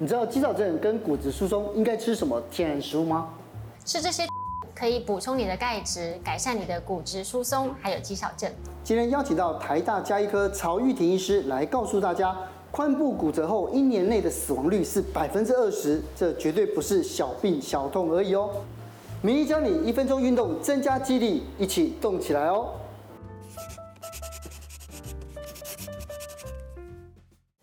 你知道肌少症跟骨质疏松应该吃什么天然食物吗？吃这些可以补充你的钙质，改善你的骨质疏松，还有肌少症。今天邀请到台大加医科曹玉婷医师来告诉大家，髋部骨折后一年内的死亡率是百分之二十，这绝对不是小病小痛而已哦。名医教你一分钟运动增加肌力，一起动起来哦。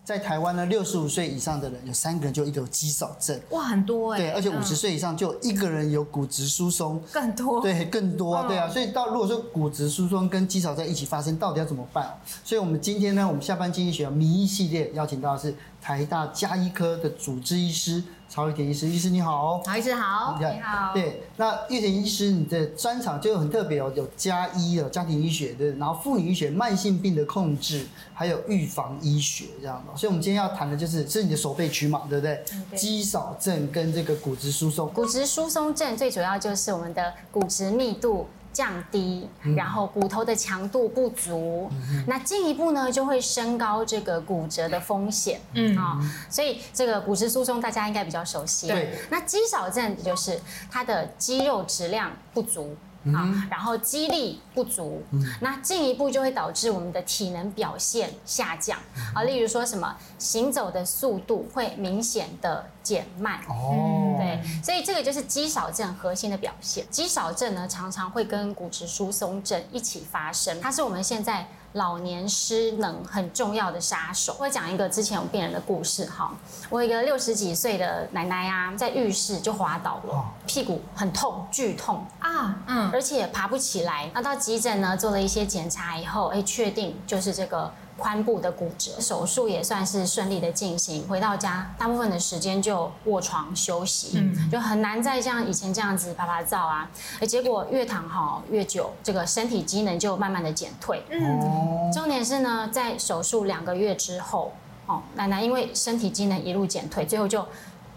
在台湾呢，六十五岁以上的人有三个人就一个有肌少症，哇，很多哎。对，而且五十岁以上就一个人有骨质疏松，更多。对，更多，对啊。所以到如果说骨质疏松跟肌少症一起发生，到底要怎么办？所以我们今天呢，我们下班经济学名医系列邀请到的是台大加医科的主治医师。曹玉田医师，医师你好，曹医师好，你好。对，那玉田医师，你的专长就很特别哦，有家医的家庭医学的，然后妇女医学、慢性病的控制，还有预防医学这样的。所以，我们今天要谈的就是，是你的手背区嘛，对不对？肌少症跟这个骨质疏松。骨质疏松症最主要就是我们的骨质密度。降低，然后骨头的强度不足，嗯、那进一步呢就会升高这个骨折的风险。嗯啊、哦，所以这个骨质疏松大家应该比较熟悉。对，那肌少症就是它的肌肉质量不足。啊，然后肌力不足，嗯、那进一步就会导致我们的体能表现下降啊。例如说什么行走的速度会明显的减慢哦，对，所以这个就是肌少症核心的表现。肌少症呢，常常会跟骨质疏松症一起发生，它是我们现在。老年失能很重要的杀手。我讲一个之前有病人的故事哈，我有一个六十几岁的奶奶啊，在浴室就滑倒了，屁股很痛，剧痛啊，嗯，而且爬不起来。那到急诊呢，做了一些检查以后，哎，确定就是这个。髋部的骨折，手术也算是顺利的进行。回到家，大部分的时间就卧床休息，嗯，就很难再像以前这样子趴趴走啊。结果越躺好越久，这个身体机能就慢慢的减退。嗯，重点是呢，在手术两个月之后，哦，奶奶因为身体机能一路减退，最后就。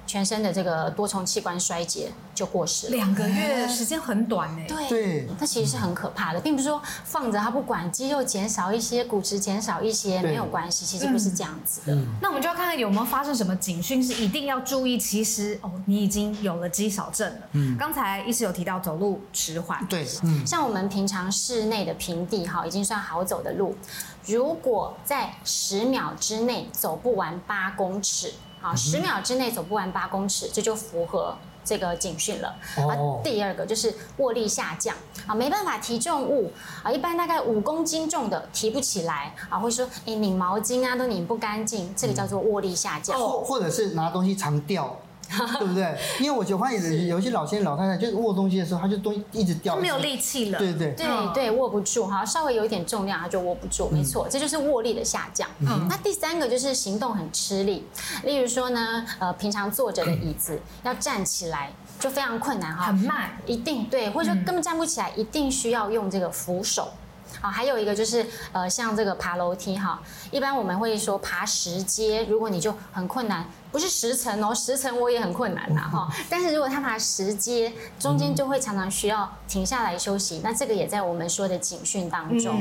全身的这个多重器官衰竭就过世了，两个月时间很短呢。对，对，它其实是很可怕的，并不是说放着它不管，肌肉减少一些，骨质减少一些没有关系，其实不是这样子的。嗯，那我们就要看看有没有发生什么警讯，是一定要注意。其实哦，你已经有了肌少症了。嗯，刚才医师有提到走路迟缓，对，嗯，像我们平常室内的平地哈，已经算好走的路，如果在十秒之内走不完八公尺。好，十秒之内走不完八公尺，这就符合这个警讯了。啊。第二个就是握力下降，啊，没办法提重物，啊，一般大概五公斤重的提不起来，啊，或者说，哎，拧毛巾啊都拧不干净，这个叫做握力下降。哦或者是拿东西常掉。对不对？因为我就发现有些老先生、老太太，就是握东西的时候，他就东西一直掉，没有力气了。对对对对，握不住哈，稍微有一点重量，他就握不住。没错，这就是握力的下降。嗯，那第三个就是行动很吃力，例如说呢，呃，平常坐着的椅子要站起来就非常困难哈，很慢，一定对，或者说根本站不起来，一定需要用这个扶手。好，还有一个就是呃，像这个爬楼梯哈，一般我们会说爬十阶，如果你就很困难。不是十层哦，十层我也很困难呐哈。但是如果他爬十阶，中间就会常常需要停下来休息，那这个也在我们说的警讯当中。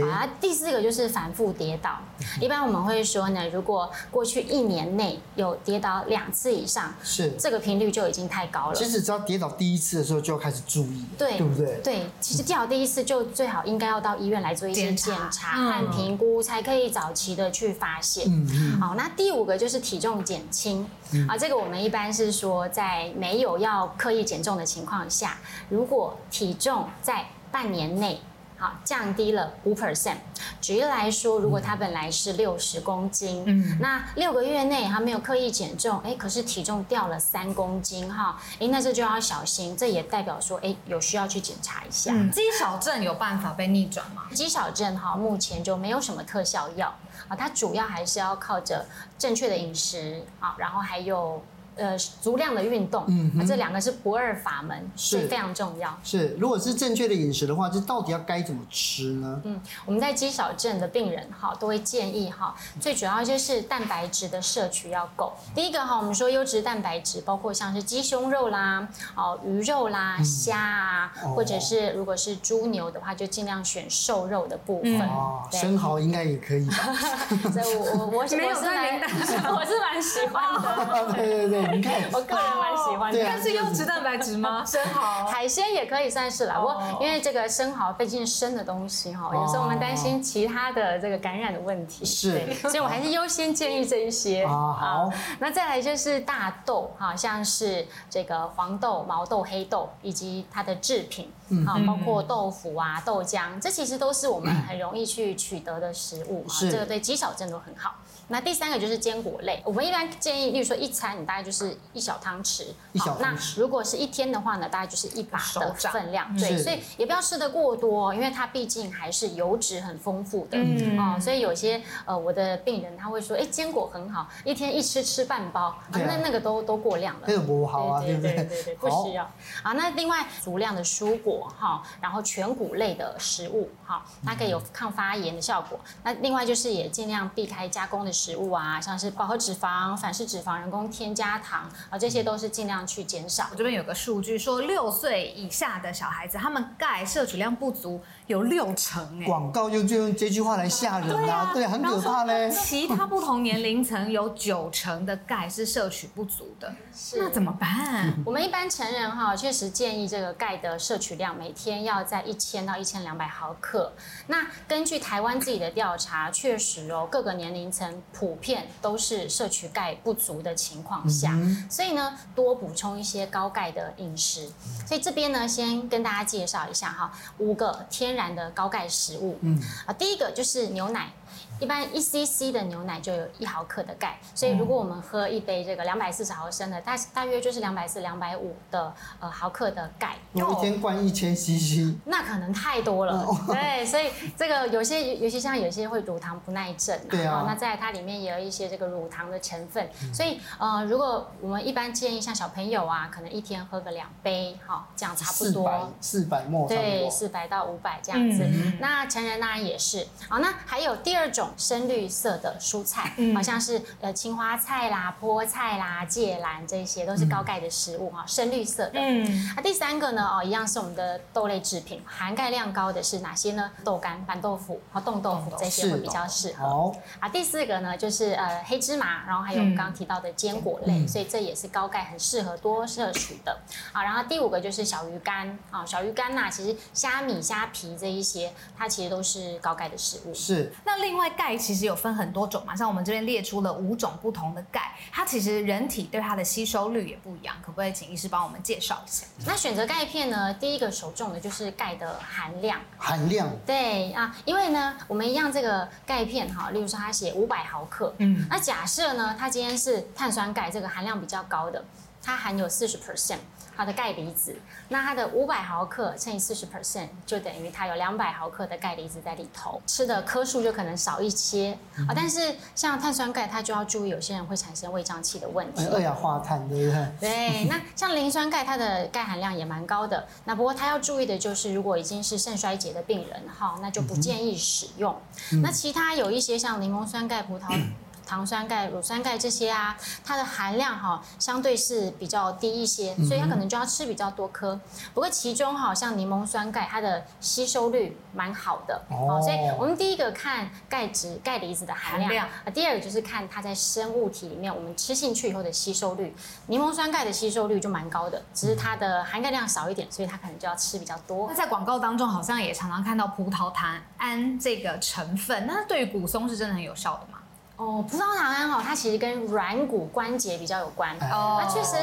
好啊，第四个就是反复跌倒。一般我们会说呢，如果过去一年内有跌倒两次以上，是这个频率就已经太高了。其实只要跌倒第一次的时候就要开始注意，对，对不对？对，其实跌倒第一次就最好应该要到医院来做一些检查和评估，才可以早期的去发现。嗯嗯。好，那第五个就是体重减轻。啊，这个我们一般是说，在没有要刻意减重的情况下，如果体重在半年内好降低了五 percent，举例来说，如果他本来是六十公斤，嗯，那六个月内他没有刻意减重，哎，可是体重掉了三公斤哈，哎，那这就要小心，这也代表说，哎，有需要去检查一下。肌少症有办法被逆转吗？肌少症哈，目前就没有什么特效药。啊，它主要还是要靠着正确的饮食啊，然后还有呃足量的运动，嗯，那这两个是不二法门，是非常重要。是，如果是正确的饮食的话，这到底要该怎么吃呢？嗯，我们在肌少症的病人哈，都会建议哈，最主要就是蛋白质的摄取要够。第一个哈，我们说优质蛋白质，包括像是鸡胸肉啦、哦鱼肉啦、虾啊，嗯、或者是如果是猪牛的话，就尽量选瘦肉的部分。哦，生蚝应该也可以吧？所以我我我是蛮 我是蛮喜欢的。对对对，你看，我个人蛮喜欢的。但是优质蛋白质吗？生蚝、海鲜也可以算是啦。不过因为这个生蚝毕竟生的东西哈，有时候我们担心其他的这个感染的问题，是，所以我还是优先建议这一些。好，那再来就是大豆哈，像是这个黄豆、毛豆、黑豆以及它的制品，啊，包括豆腐啊、豆浆，这其实都是我们很容易去取得的食物啊，这个对肌少症都很好。那第三个就是坚果类，我们一般建议，例如说一餐你大概就是一小汤匙，一小汤匙。那如果是一天的话呢，大概就是一把的分量，对，所以也不要吃的过多，因为它毕竟还是油脂很丰富的，嗯，哦，所以有些呃我的病人他会说，哎，坚果很好，一天一吃吃半包，那那个都都过量了，那个不好啊，对不对？对对对，不需要。啊，那另外足量的蔬果哈，然后全谷类的食物哈，它可以有抗发炎的效果。那另外就是也尽量避开加工的食物啊，像是饱和脂肪、反式脂肪、人工添加糖啊，这些都是尽量去减少。我这边有个数据说，六岁以下的小孩子，他们钙摄取量不足有六成哎。广告就就用这句话来吓人啊，对，很可怕嘞。其他不同年龄层有九成的钙是摄取不足的，是那怎么办？我们一般成人哈，确实建议这个钙的摄取量每天要在一千到一千两百毫克。那根据台湾自己的调查，确实哦，各个年龄层普遍。都是摄取钙不足的情况下，所以呢，多补充一些高钙的饮食。所以这边呢，先跟大家介绍一下哈，五个天然的高钙食物。嗯，啊，第一个就是牛奶。一般一 cc 的牛奶就有一毫克的钙，所以如果我们喝一杯这个两百四十毫升的，大大约就是两百四、两百五的呃毫克的钙。我一天灌一千 cc，那可能太多了。对，所以这个有些，尤其像有些会乳糖不耐症，对啊，那在它里面也有一些这个乳糖的成分，所以呃，如果我们一般建议像小朋友啊，可能一天喝个两杯，哈，这样差不多。四百沫，对，四百到五百这样子。那成人当然也是。好，那还有第二种。深绿色的蔬菜，好像是呃青花菜啦、菠菜啦、芥蓝，这些都是高钙的食物哈。深绿色的。嗯。啊，第三个呢，哦，一样是我们的豆类制品，含钙量高的是哪些呢？豆干、板豆腐和冻豆腐这些会比较适合。好。啊，第四个呢，就是呃黑芝麻，然后还有我们刚刚提到的坚果类，所以这也是高钙很适合多摄取的。啊，然后第五个就是小鱼干啊，小鱼干呐，其实虾米、虾皮这一些，它其实都是高钙的食物。是。那另外钙其实有分很多种嘛，像我们这边列出了五种不同的钙，它其实人体对它的吸收率也不一样，可不可以请医师帮我们介绍一下？那选择钙片呢，第一个首重的就是钙的含量。含量。对啊，因为呢，我们一样这个钙片哈，例如说它写五百毫克，嗯，那假设呢，它今天是碳酸钙这个含量比较高的，它含有四十 percent。它的钙离子，那它的五百毫克乘以四十 percent 就等于它有两百毫克的钙离子在里头，吃的颗数就可能少一些啊。但是像碳酸钙，它就要注意，有些人会产生胃胀气的问题。二氧化碳，对不对？对。那像磷酸钙，它的钙含量也蛮高的。那不过它要注意的就是，如果已经是肾衰竭的病人哈，那就不建议使用。那其他有一些像柠檬酸钙、葡萄。糖酸钙、乳酸钙这些啊，它的含量哈相对是比较低一些，所以它可能就要吃比较多颗。不过其中哈像柠檬酸钙，它的吸收率蛮好的哦。所以我们第一个看钙质、钙离子的含量啊，第二个就是看它在生物体里面我们吃进去以后的吸收率。柠檬酸钙的吸收率就蛮高的，只是它的含钙量少一点，所以它可能就要吃比较多。那在广告当中好像也常常看到葡萄糖胺这个成分，那对于骨松是真的很有效的吗？哦，葡萄糖胺哦，它其实跟软骨关节比较有关。哦，那确实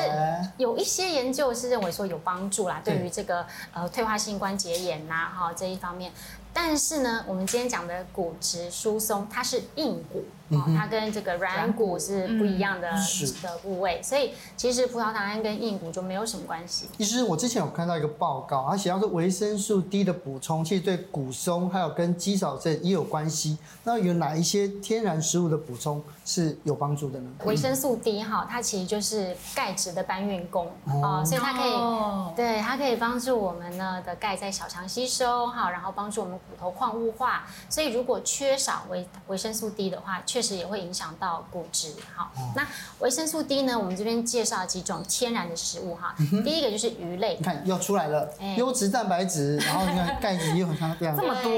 有一些研究是认为说有帮助啦，对于这个呃退化性关节炎呐哈这一方面。但是呢，我们今天讲的骨质疏松，它是硬骨。哦，它跟这个软骨是不一样的的部位，所以其实葡萄糖胺跟硬骨就没有什么关系。其实我之前有看到一个报告，它写到说维生素 D 的补充，其实对骨松还有跟肌少症也有关系。那有哪一些天然食物的补充是有帮助的呢？维生素 D 哈，它其实就是钙质的搬运工哦，所以它可以，对，它可以帮助我们呢的钙在小肠吸收哈，然后帮助我们骨头矿物化。所以如果缺少维维生素 D 的话，确实也会影响到骨质。好，那维生素 D 呢？我们这边介绍几种天然的食物哈。第一个就是鱼类，你看又出来了，优质蛋白质，然后你看钙质又很像这样，这么多。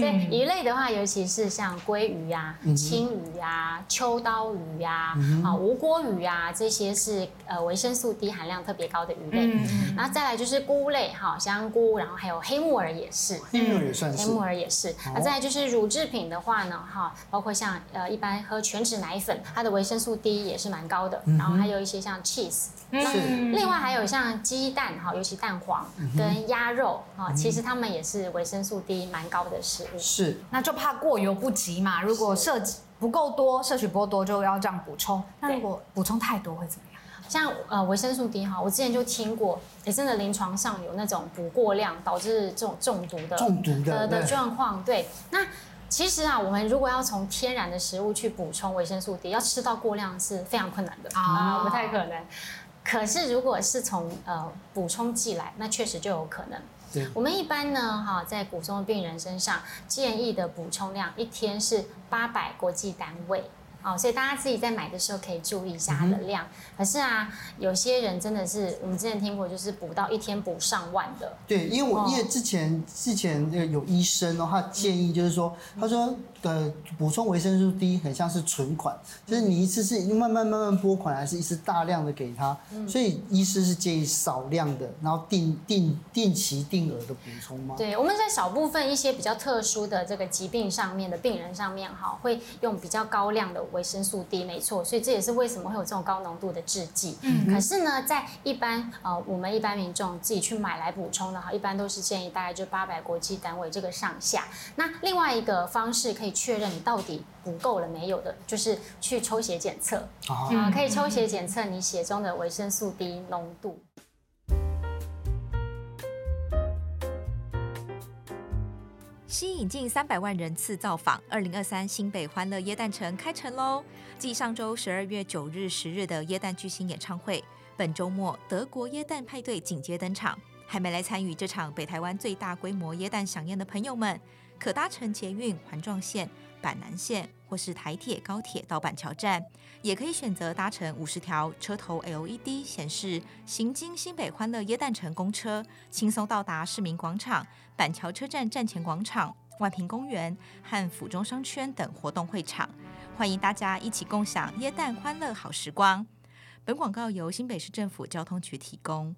所以鱼类的话，尤其是像鲑鱼呀、青鱼呀、秋刀鱼呀、啊无锅鱼呀，这些是呃维生素 D 含量特别高的鱼类。然后再来就是菇类，哈，香菇，然后还有黑木耳也是，黑木耳也算是，黑木耳也是。那再来就是乳制品的话呢，哈，包括像呃一一般喝全脂奶粉，它的维生素 D 也是蛮高的。然后还有一些像 cheese，那另外还有像鸡蛋哈，尤其蛋黄跟鸭肉哈，其实它们也是维生素 D 蛮高的食物。是，那就怕过犹不及嘛。如果摄取不够多，摄取不够多，就要这样补充。那如果补充太多会怎么样？像呃维生素 D 哈，我之前就听过，也真的临床上有那种补过量导致这种中毒的中毒的的状况。对，那。其实啊，我们如果要从天然的食物去补充维生素 D，要吃到过量是非常困难的啊，不太可能。可是如果是从呃补充剂来，那确实就有可能。我们一般呢，哈，在骨松病人身上建议的补充量一天是八百国际单位。哦，所以大家自己在买的时候可以注意一下它的量。嗯、可是啊，有些人真的是我们之前听过，就是补到一天补上万的。对，因为我、哦、因为之前之前那个有医生哦，他建议就是说，嗯、他说呃补充维生素 D 很像是存款，就是你一次是慢慢慢慢拨款，还是一次大量的给他，嗯、所以医师是建议少量的，然后定定定期定额的补充吗？对，我们在少部分一些比较特殊的这个疾病上面的病人上面哈，会用比较高量的。维生素 D 没错，所以这也是为什么会有这种高浓度的制剂。嗯，可是呢，在一般呃，我们一般民众自己去买来补充的话，一般都是建议大概就八百国际单位这个上下。那另外一个方式可以确认你到底补够了没有的，就是去抽血检测啊，呃、可以抽血检测你血中的维生素 D 浓度。吸引近三百万人次造访，二零二三新北欢乐椰蛋城开城喽！继上周十二月九日、十日的椰蛋巨星演唱会，本周末德国椰蛋派对紧接登场。还没来参与这场北台湾最大规模椰蛋飨宴的朋友们，可搭乘捷运环状线、板南线或是台铁、高铁到板桥站，也可以选择搭乘五十条车头 LED 显示行经新北欢乐耶诞城公车，轻松到达市民广场、板桥车站站前广场、万平公园和府中商圈等活动会场。欢迎大家一起共享耶诞欢乐好时光。本广告由新北市政府交通局提供。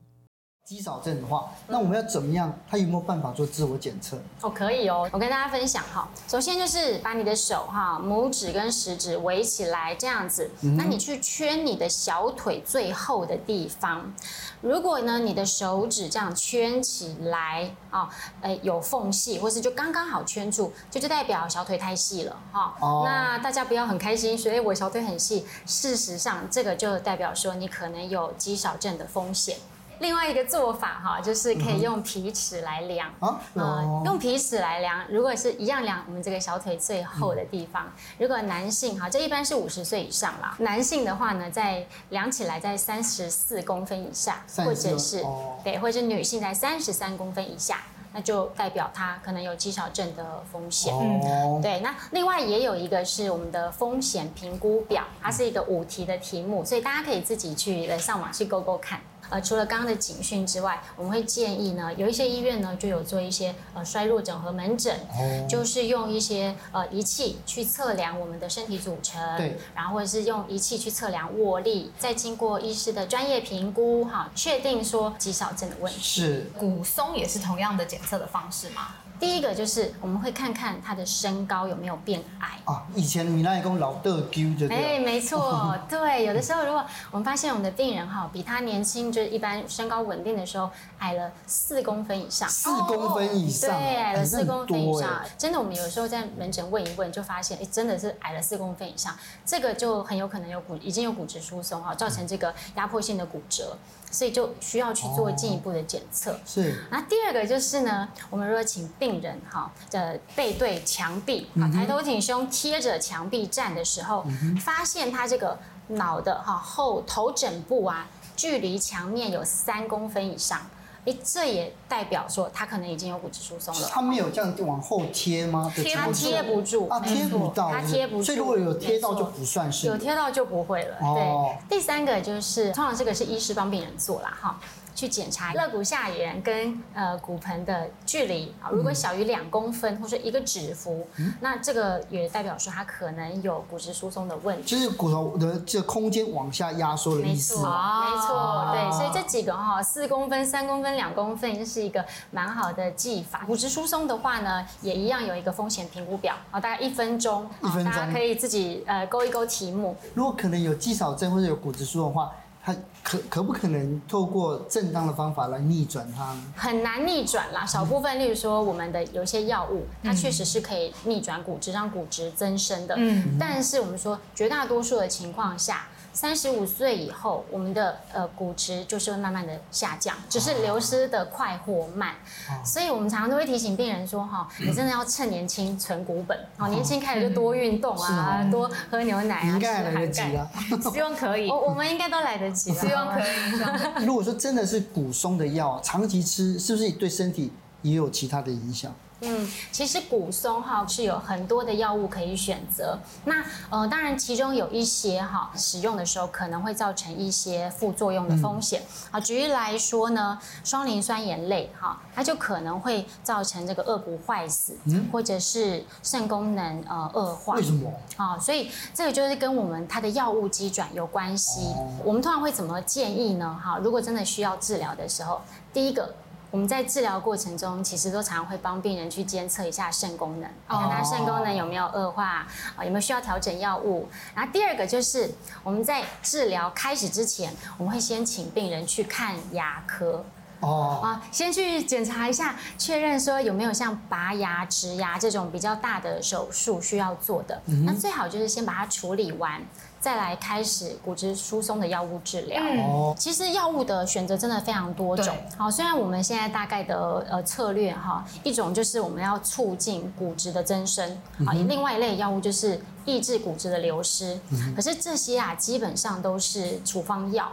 肌少症的话，那我们要怎么样？他有没有办法做自我检测？哦，可以哦。我跟大家分享哈，首先就是把你的手哈，拇指跟食指围起来这样子，嗯、那你去圈你的小腿最后的地方。如果呢，你的手指这样圈起来啊，呃，有缝隙，或是就刚刚好圈住，就就代表小腿太细了哈。哦、那大家不要很开心，所以我小腿很细。事实上，这个就代表说你可能有肌少症的风险。另外一个做法哈，就是可以用皮尺来量。啊，呃，用皮尺来量，如果是一样量我们这个小腿最厚的地方，如果男性哈，这一般是五十岁以上啦，男性的话呢，在量起来在三十四公分以下，或者是对，或者是女性在三十三公分以下，那就代表他可能有肌少症的风险。嗯，对，那另外也有一个是我们的风险评估表，它是一个五题的题目，所以大家可以自己去来上网去勾勾看。呃，除了刚刚的警讯之外，我们会建议呢，有一些医院呢就有做一些呃衰弱整合门诊，哦、就是用一些呃仪器去测量我们的身体组成，对，然后或者是用仪器去测量握力，再经过医师的专业评估，哈，确定说肌少症的问题。是，骨松也是同样的检测的方式吗？第一个就是我们会看看他的身高有没有变矮啊。以前米娜也讲老得丢就对。哎，没错，对，有的时候如果我们发现我们的病人哈比他年轻，就是一般身高稳定的时候矮了四公分以上，四公分以上，对，矮了四公分以上，真的，我们有时候在门诊问一问，就发现哎，真的是矮了四公分以上，这个就很有可能有骨已经有骨质疏松哈，造成这个压迫性的骨折。所以就需要去做进一步的检测。是。那第二个就是呢，我们如果请病人哈的背对墙壁，啊，抬头挺胸贴着墙壁站的时候，发现他这个脑的哈后头枕部啊，距离墙面有三公分以上。哎，这也代表说他可能已经有骨质疏松了。他没有这样往后贴吗？贴他贴不住，啊，贴不到，他贴不住。所以如果有贴到就不算是。有贴到就不会了。对。第三个就是，通常这个是医师帮病人做啦，哈。去检查肋骨下缘跟呃骨盆的距离啊，如果小于两公分或者一个指幅，嗯、那这个也代表说它可能有骨质疏松的问题，就是骨头的这个空间往下压缩的意思。没错，没错，对，所以这几个哈，四公分、三公分、两公分，这是一个蛮好的技法。骨质疏松的话呢，也一样有一个风险评估表啊，大概一分钟，一分钟，大家可以自己呃勾一勾题目。如果可能有肌少症或者有骨质疏松的话。它可可不可能透过正当的方法来逆转它呢？很难逆转啦，少部分，例如说我们的有些药物，它确实是可以逆转骨质，让骨质增生的。嗯，但是我们说绝大多数的情况下。三十五岁以后，我们的呃骨质就是会慢慢的下降，只是流失的快或慢。哦、所以我们常常都会提醒病人说哈，你真的要趁年轻存股本，哦，年轻开始就多运动啊，哦、多喝牛奶啊，应该来得及了，希望可以，我 我们应该都来得及了，希望可以。如果说真的是骨松的药，长期吃是不是对身体也有其他的影响？嗯，其实骨松哈是有很多的药物可以选择。那呃，当然其中有一些哈使用的时候可能会造成一些副作用的风险。啊、嗯，举例来说呢，双磷酸盐类哈，它就可能会造成这个颚骨坏死，嗯、或者是肾功能呃恶化。为什么？啊，所以这个就是跟我们它的药物机转有关系。哦、我们通常会怎么建议呢？哈，如果真的需要治疗的时候，第一个。我们在治疗过程中，其实都常常会帮病人去监测一下肾功能，看他肾功能有没有恶化，啊，有没有需要调整药物。然后第二个就是我们在治疗开始之前，我们会先请病人去看牙科，哦，啊，先去检查一下，确认说有没有像拔牙、植牙这种比较大的手术需要做的。嗯、那最好就是先把它处理完。再来开始骨质疏松的药物治疗。嗯，其实药物的选择真的非常多种。好，虽然我们现在大概的呃策略哈，一种就是我们要促进骨质的增生，啊，另外一类药物就是抑制骨质的流失。可是这些啊，基本上都是处方药。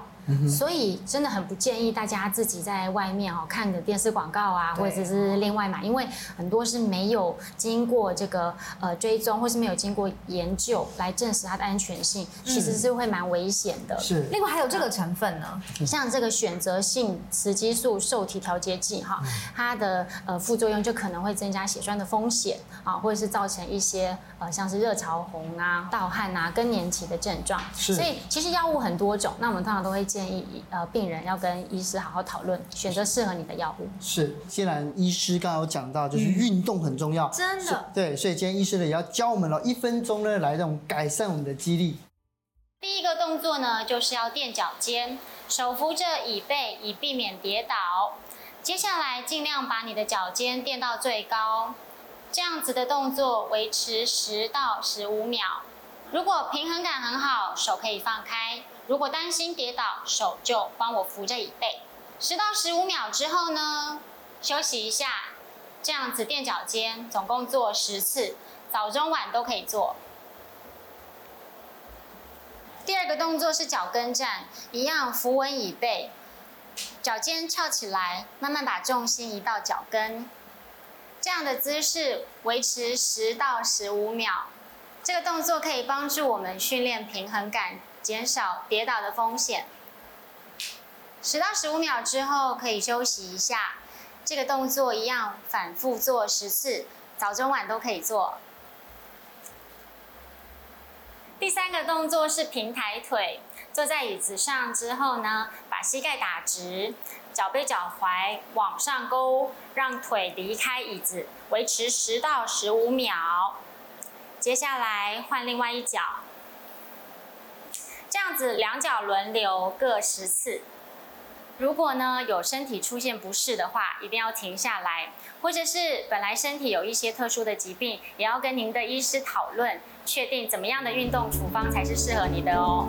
所以真的很不建议大家自己在外面哦看的电视广告啊，或者是另外买，因为很多是没有经过这个呃追踪，或是没有经过研究来证实它的安全性，其实是会蛮危险的。是。另外还有这个成分呢，像这个选择性雌激素受体调节剂哈，它的呃副作用就可能会增加血栓的风险啊，或者是造成一些呃像是热潮红啊、盗汗啊、更年期的症状。是。所以其实药物很多种，那我们通常都会。建议呃病人要跟医师好好讨论，选择适合你的药物。是，既然医师刚刚有讲到，就是运动很重要，真的。对，所以今天医师呢也要教我们了，一分钟呢来这种改善我们的肌力。第一个动作呢，就是要垫脚尖，手扶着椅背，以避免跌倒。接下来尽量把你的脚尖垫到最高，这样子的动作维持十到十五秒。如果平衡感很好，手可以放开。如果担心跌倒，手就帮我扶着椅背。十到十五秒之后呢，休息一下，这样子垫脚尖，总共做十次，早中晚都可以做。第二个动作是脚跟站，一样扶稳椅背，脚尖翘起来，慢慢把重心移到脚跟，这样的姿势维持十到十五秒。这个动作可以帮助我们训练平衡感。减少跌倒的风险。十到十五秒之后可以休息一下，这个动作一样反复做十次，早中晚都可以做。第三个动作是平抬腿，坐在椅子上之后呢，把膝盖打直，脚背脚踝往上勾，让腿离开椅子，维持十到十五秒。接下来换另外一脚，这样子两脚轮流各十次。如果呢有身体出现不适的话，一定要停下来，或者是本来身体有一些特殊的疾病，也要跟您的医师讨论，确定怎么样的运动处方才是适合你的哦。